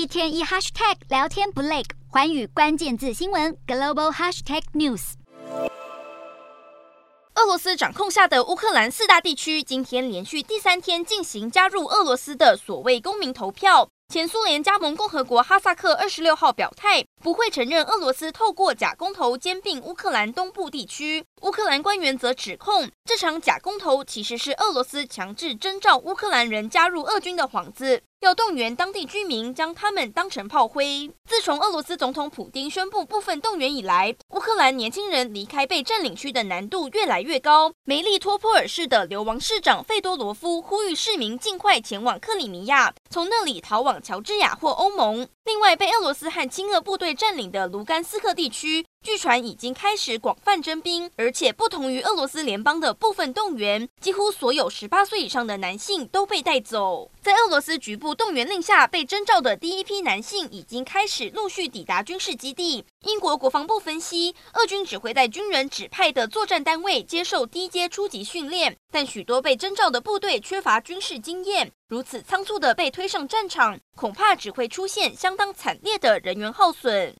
一天一 hashtag 聊天不累，寰宇关键字新闻 global hashtag news。俄罗斯掌控下的乌克兰四大地区，今天连续第三天进行加入俄罗斯的所谓公民投票。前苏联加盟共和国哈萨克二十六号表态，不会承认俄罗斯透过假公投兼并乌克兰东部地区。乌克兰官员则指控，这场假公投其实是俄罗斯强制征召乌克兰人加入俄军的幌子。要动员当地居民将他们当成炮灰。自从俄罗斯总统普丁宣布部分动员以来，乌克兰年轻人离开被占领区的难度越来越高。梅利托波尔市的流亡市长费多罗夫呼吁市民尽快前往克里米亚，从那里逃往乔治亚或欧盟。另外，被俄罗斯和亲俄部队占领的卢甘斯克地区，据传已经开始广泛征兵，而且不同于俄罗斯联邦的部分动员，几乎所有十八岁以上的男性都被带走。在俄罗斯局部动员令下，被征召的第一批男性已经开始陆续抵达军事基地。英国国防部分析，俄军只会在军人指派的作战单位接受低阶初级训练，但许多被征召的部队缺乏军事经验。如此仓促地被推上战场，恐怕只会出现相当惨烈的人员耗损。